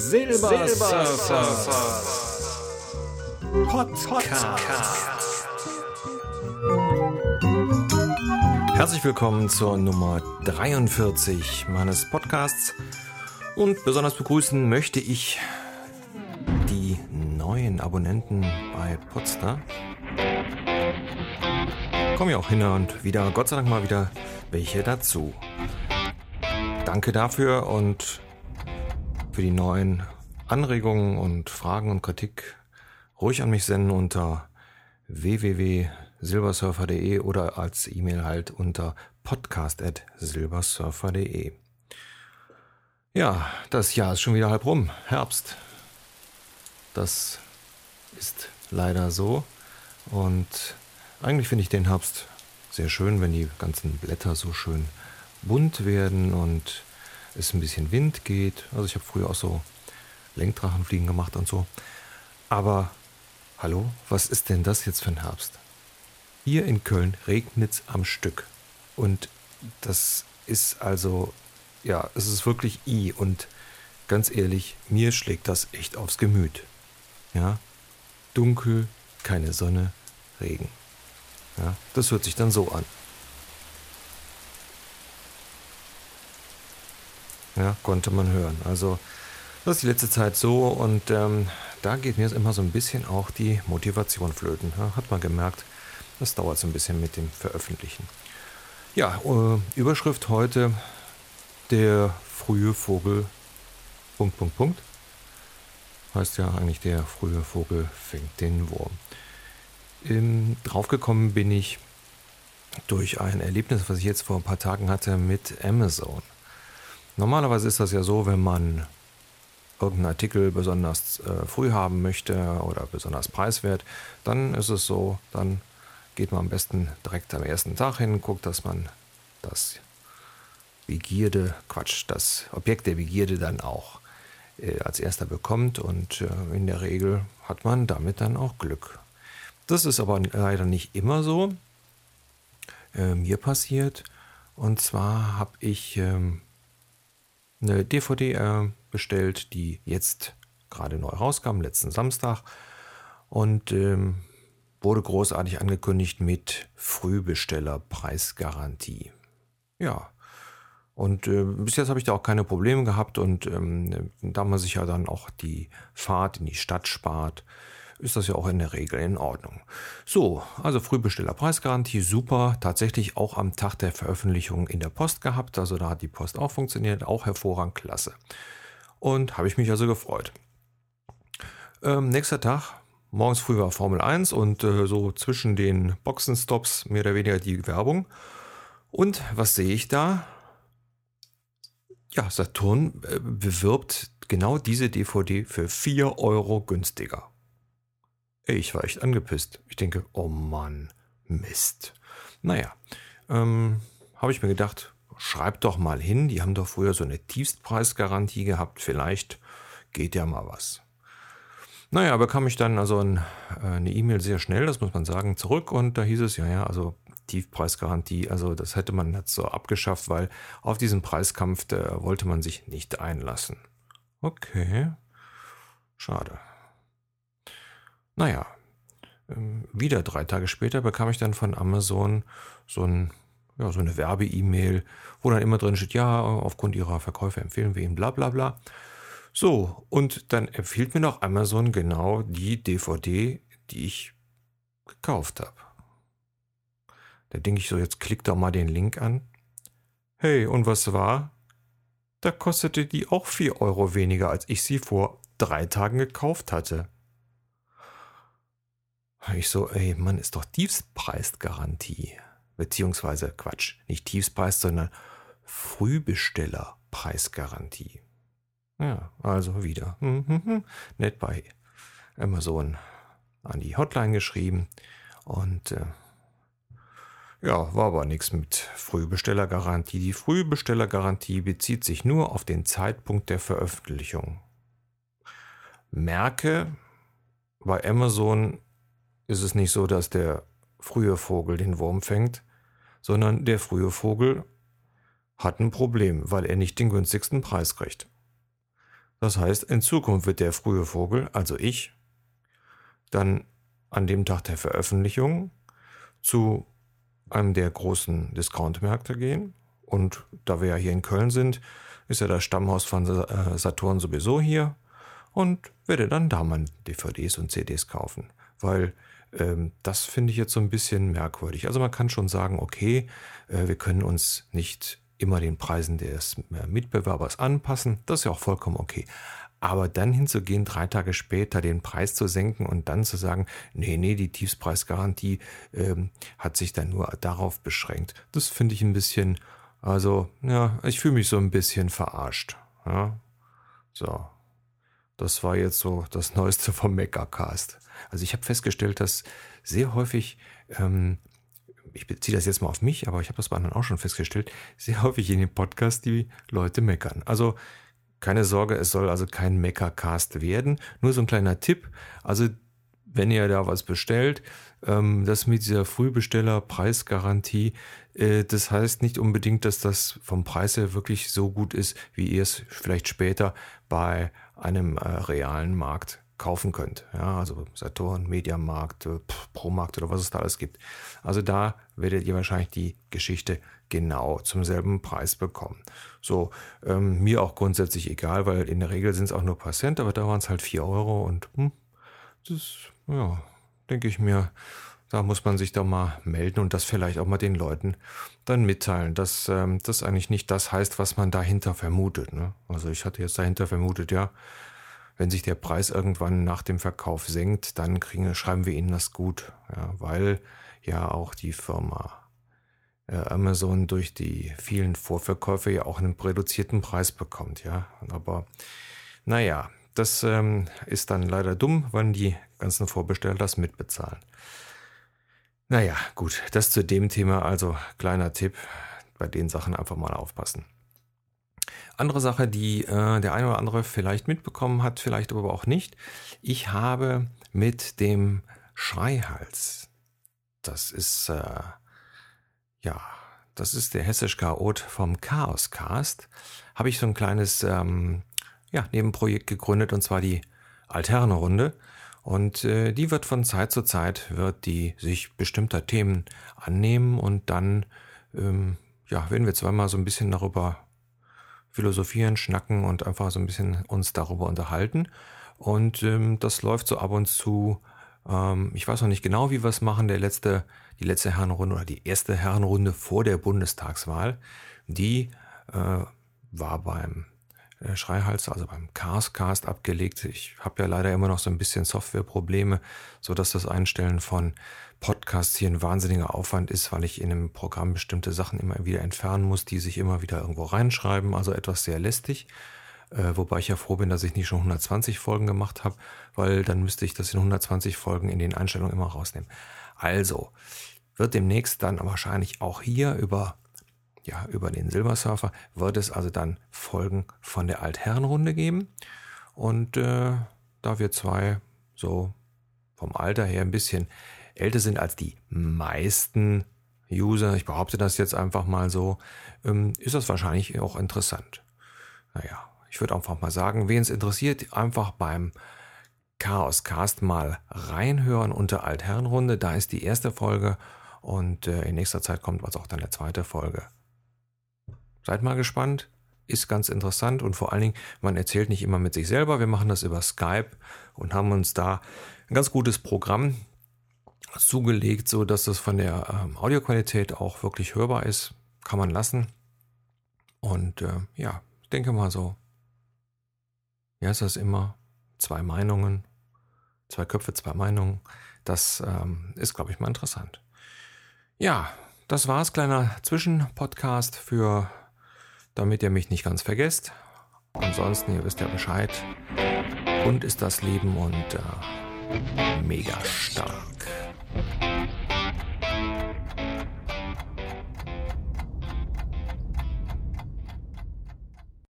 Silbersurfer Podcast. Herzlich willkommen zur Nummer 43 meines Podcasts. Und besonders begrüßen möchte ich die neuen Abonnenten bei Podstar. Kommen ja auch hin und wieder, Gott sei Dank mal wieder welche dazu. Danke dafür und für die neuen Anregungen und Fragen und Kritik ruhig an mich senden unter www.silbersurfer.de oder als E-Mail halt unter podcast.silbersurfer.de. Ja, das Jahr ist schon wieder halb rum. Herbst. Das ist leider so. Und eigentlich finde ich den Herbst sehr schön, wenn die ganzen Blätter so schön bunt werden und es ein bisschen Wind geht. Also ich habe früher auch so Lenkdrachenfliegen gemacht und so. Aber hallo, was ist denn das jetzt für ein Herbst? Hier in Köln regnet es am Stück. Und das ist also, ja, es ist wirklich I. Und ganz ehrlich, mir schlägt das echt aufs Gemüt. Ja, dunkel, keine Sonne, Regen. Ja, das hört sich dann so an. Ja, konnte man hören. Also das ist die letzte Zeit so und ähm, da geht mir immer so ein bisschen auch die Motivation flöten. Ja, hat man gemerkt, das dauert so ein bisschen mit dem Veröffentlichen. Ja, äh, Überschrift heute, der frühe Vogel, Punkt, Punkt, Punkt. Heißt ja eigentlich, der frühe Vogel fängt den Wurm. Ähm, draufgekommen bin ich durch ein Erlebnis, was ich jetzt vor ein paar Tagen hatte mit Amazon. Normalerweise ist das ja so, wenn man irgendeinen Artikel besonders äh, früh haben möchte oder besonders preiswert, dann ist es so, dann geht man am besten direkt am ersten Tag hin, guckt, dass man das Begierde, Quatsch, das Objekt der Begierde dann auch äh, als erster bekommt und äh, in der Regel hat man damit dann auch Glück. Das ist aber leider nicht immer so. Äh, mir passiert und zwar habe ich ähm, eine DVD äh, bestellt, die jetzt gerade neu rauskam, letzten Samstag. Und ähm, wurde großartig angekündigt mit Frühbestellerpreisgarantie. Ja. Und äh, bis jetzt habe ich da auch keine Probleme gehabt und ähm, da man sich ja dann auch die Fahrt in die Stadt spart, ist das ja auch in der Regel in Ordnung. So, also Frühbestellerpreisgarantie, super. Tatsächlich auch am Tag der Veröffentlichung in der Post gehabt. Also da hat die Post auch funktioniert, auch hervorragend, klasse. Und habe ich mich also gefreut. Ähm, nächster Tag, morgens früh war Formel 1 und äh, so zwischen den Boxenstops mehr oder weniger die Werbung. Und was sehe ich da? Ja, Saturn äh, bewirbt genau diese DVD für 4 Euro günstiger. Ich war echt angepisst. Ich denke, oh Mann, Mist. Naja, ähm, habe ich mir gedacht, schreib doch mal hin. Die haben doch früher so eine Tiefstpreisgarantie gehabt. Vielleicht geht ja mal was. Naja, bekam ich dann also ein, äh, eine E-Mail sehr schnell, das muss man sagen, zurück und da hieß es, ja, ja, also Tiefpreisgarantie, also das hätte man jetzt so abgeschafft, weil auf diesen Preiskampf wollte man sich nicht einlassen. Okay, schade. Naja, ähm, wieder drei Tage später bekam ich dann von Amazon so, ein, ja, so eine Werbe-E-Mail, wo dann immer drin steht, ja, aufgrund ihrer Verkäufe empfehlen wir Ihnen bla bla bla. So, und dann empfiehlt mir noch Amazon genau die DVD, die ich gekauft habe. Da denke ich so, jetzt klick doch mal den Link an. Hey, und was war? Da kostete die auch 4 Euro weniger, als ich sie vor drei Tagen gekauft hatte. Ich so, ey, Mann, ist doch Tiefstpreisgarantie. Beziehungsweise, Quatsch, nicht Tiefstpreis, sondern Frühbestellerpreisgarantie. Ja, also wieder. Nett bei Amazon an die Hotline geschrieben. Und äh, ja, war aber nichts mit Frühbestellergarantie. Die Frühbestellergarantie bezieht sich nur auf den Zeitpunkt der Veröffentlichung. Merke, bei Amazon ist es nicht so, dass der frühe Vogel den Wurm fängt, sondern der frühe Vogel hat ein Problem, weil er nicht den günstigsten Preis kriegt. Das heißt, in Zukunft wird der frühe Vogel, also ich, dann an dem Tag der Veröffentlichung zu einem der großen Discount-Märkte gehen. Und da wir ja hier in Köln sind, ist ja das Stammhaus von äh, Saturn sowieso hier und werde dann da mal DVDs und CDs kaufen. Weil das finde ich jetzt so ein bisschen merkwürdig. Also man kann schon sagen, okay, äh, wir können uns nicht immer den Preisen des äh, Mitbewerbers anpassen. Das ist ja auch vollkommen okay. Aber dann hinzugehen, drei Tage später den Preis zu senken und dann zu sagen, nee, nee, die Tiefspreisgarantie ähm, hat sich dann nur darauf beschränkt. Das finde ich ein bisschen, also, ja, ich fühle mich so ein bisschen verarscht. Ja? So. Das war jetzt so das Neueste vom Meckercast. Also ich habe festgestellt, dass sehr häufig ähm, ich beziehe das jetzt mal auf mich, aber ich habe das bei anderen auch schon festgestellt, sehr häufig in dem Podcast die Leute meckern. Also keine Sorge, es soll also kein Meckercast werden. Nur so ein kleiner Tipp. Also wenn ihr da was bestellt, ähm, das mit dieser Frühbesteller-Preisgarantie, das heißt nicht unbedingt, dass das vom Preis her wirklich so gut ist, wie ihr es vielleicht später bei einem äh, realen Markt kaufen könnt. Ja, also Saturn, Mediamarkt, äh, Promarkt oder was es da alles gibt. Also da werdet ihr wahrscheinlich die Geschichte genau zum selben Preis bekommen. So, ähm, mir auch grundsätzlich egal, weil in der Regel sind es auch nur paar Cent, aber da waren es halt vier Euro und hm, das, ja, denke ich mir, da muss man sich doch mal melden und das vielleicht auch mal den Leuten dann mitteilen, dass ähm, das eigentlich nicht das heißt, was man dahinter vermutet. Ne? Also ich hatte jetzt dahinter vermutet, ja, wenn sich der Preis irgendwann nach dem Verkauf senkt, dann kriegen, schreiben wir Ihnen das gut, ja, weil ja auch die Firma äh, Amazon durch die vielen Vorverkäufe ja auch einen reduzierten Preis bekommt, ja. Aber naja, das ähm, ist dann leider dumm, wenn die ganzen Vorbesteller das mitbezahlen. Naja, gut, das zu dem Thema, also kleiner Tipp, bei den Sachen einfach mal aufpassen. Andere Sache, die äh, der eine oder andere vielleicht mitbekommen hat, vielleicht aber auch nicht. Ich habe mit dem Schreihals, das ist äh, ja, das ist der hessisch Chaot vom Chaoscast, habe ich so ein kleines ähm, ja, Nebenprojekt gegründet und zwar die Alterne Runde. Und äh, die wird von Zeit zu Zeit, wird die sich bestimmter Themen annehmen und dann, ähm, ja, werden wir zweimal so ein bisschen darüber philosophieren, schnacken und einfach so ein bisschen uns darüber unterhalten. Und ähm, das läuft so ab und zu. Ähm, ich weiß noch nicht genau, wie wir es machen. Der letzte, die letzte Herrenrunde oder die erste Herrenrunde vor der Bundestagswahl, die äh, war beim Schreihals, also beim Carscast abgelegt. Ich habe ja leider immer noch so ein bisschen Softwareprobleme, so dass das Einstellen von Podcasts hier ein wahnsinniger Aufwand ist, weil ich in einem Programm bestimmte Sachen immer wieder entfernen muss, die sich immer wieder irgendwo reinschreiben. Also etwas sehr lästig. Äh, wobei ich ja froh bin, dass ich nicht schon 120 Folgen gemacht habe, weil dann müsste ich das in 120 Folgen in den Einstellungen immer rausnehmen. Also wird demnächst dann wahrscheinlich auch hier über ja, über den Silbersurfer wird es also dann Folgen von der Altherrenrunde geben. Und äh, da wir zwei so vom Alter her ein bisschen älter sind als die meisten User, ich behaupte das jetzt einfach mal so, ähm, ist das wahrscheinlich auch interessant. Naja, ich würde einfach mal sagen, wen es interessiert, einfach beim Chaos Cast mal reinhören unter Altherrenrunde. Da ist die erste Folge und äh, in nächster Zeit kommt also auch dann eine zweite Folge. Seid mal gespannt, ist ganz interessant und vor allen Dingen, man erzählt nicht immer mit sich selber. Wir machen das über Skype und haben uns da ein ganz gutes Programm zugelegt, so dass das von der ähm, Audioqualität auch wirklich hörbar ist. Kann man lassen. Und äh, ja, ich denke mal so. Ja, ist das immer zwei Meinungen, zwei Köpfe, zwei Meinungen. Das ähm, ist, glaube ich, mal interessant. Ja, das war's, kleiner Zwischenpodcast für, damit ihr mich nicht ganz vergesst. Ansonsten, ihr wisst ja Bescheid. Und ist das Leben und äh, mega stark.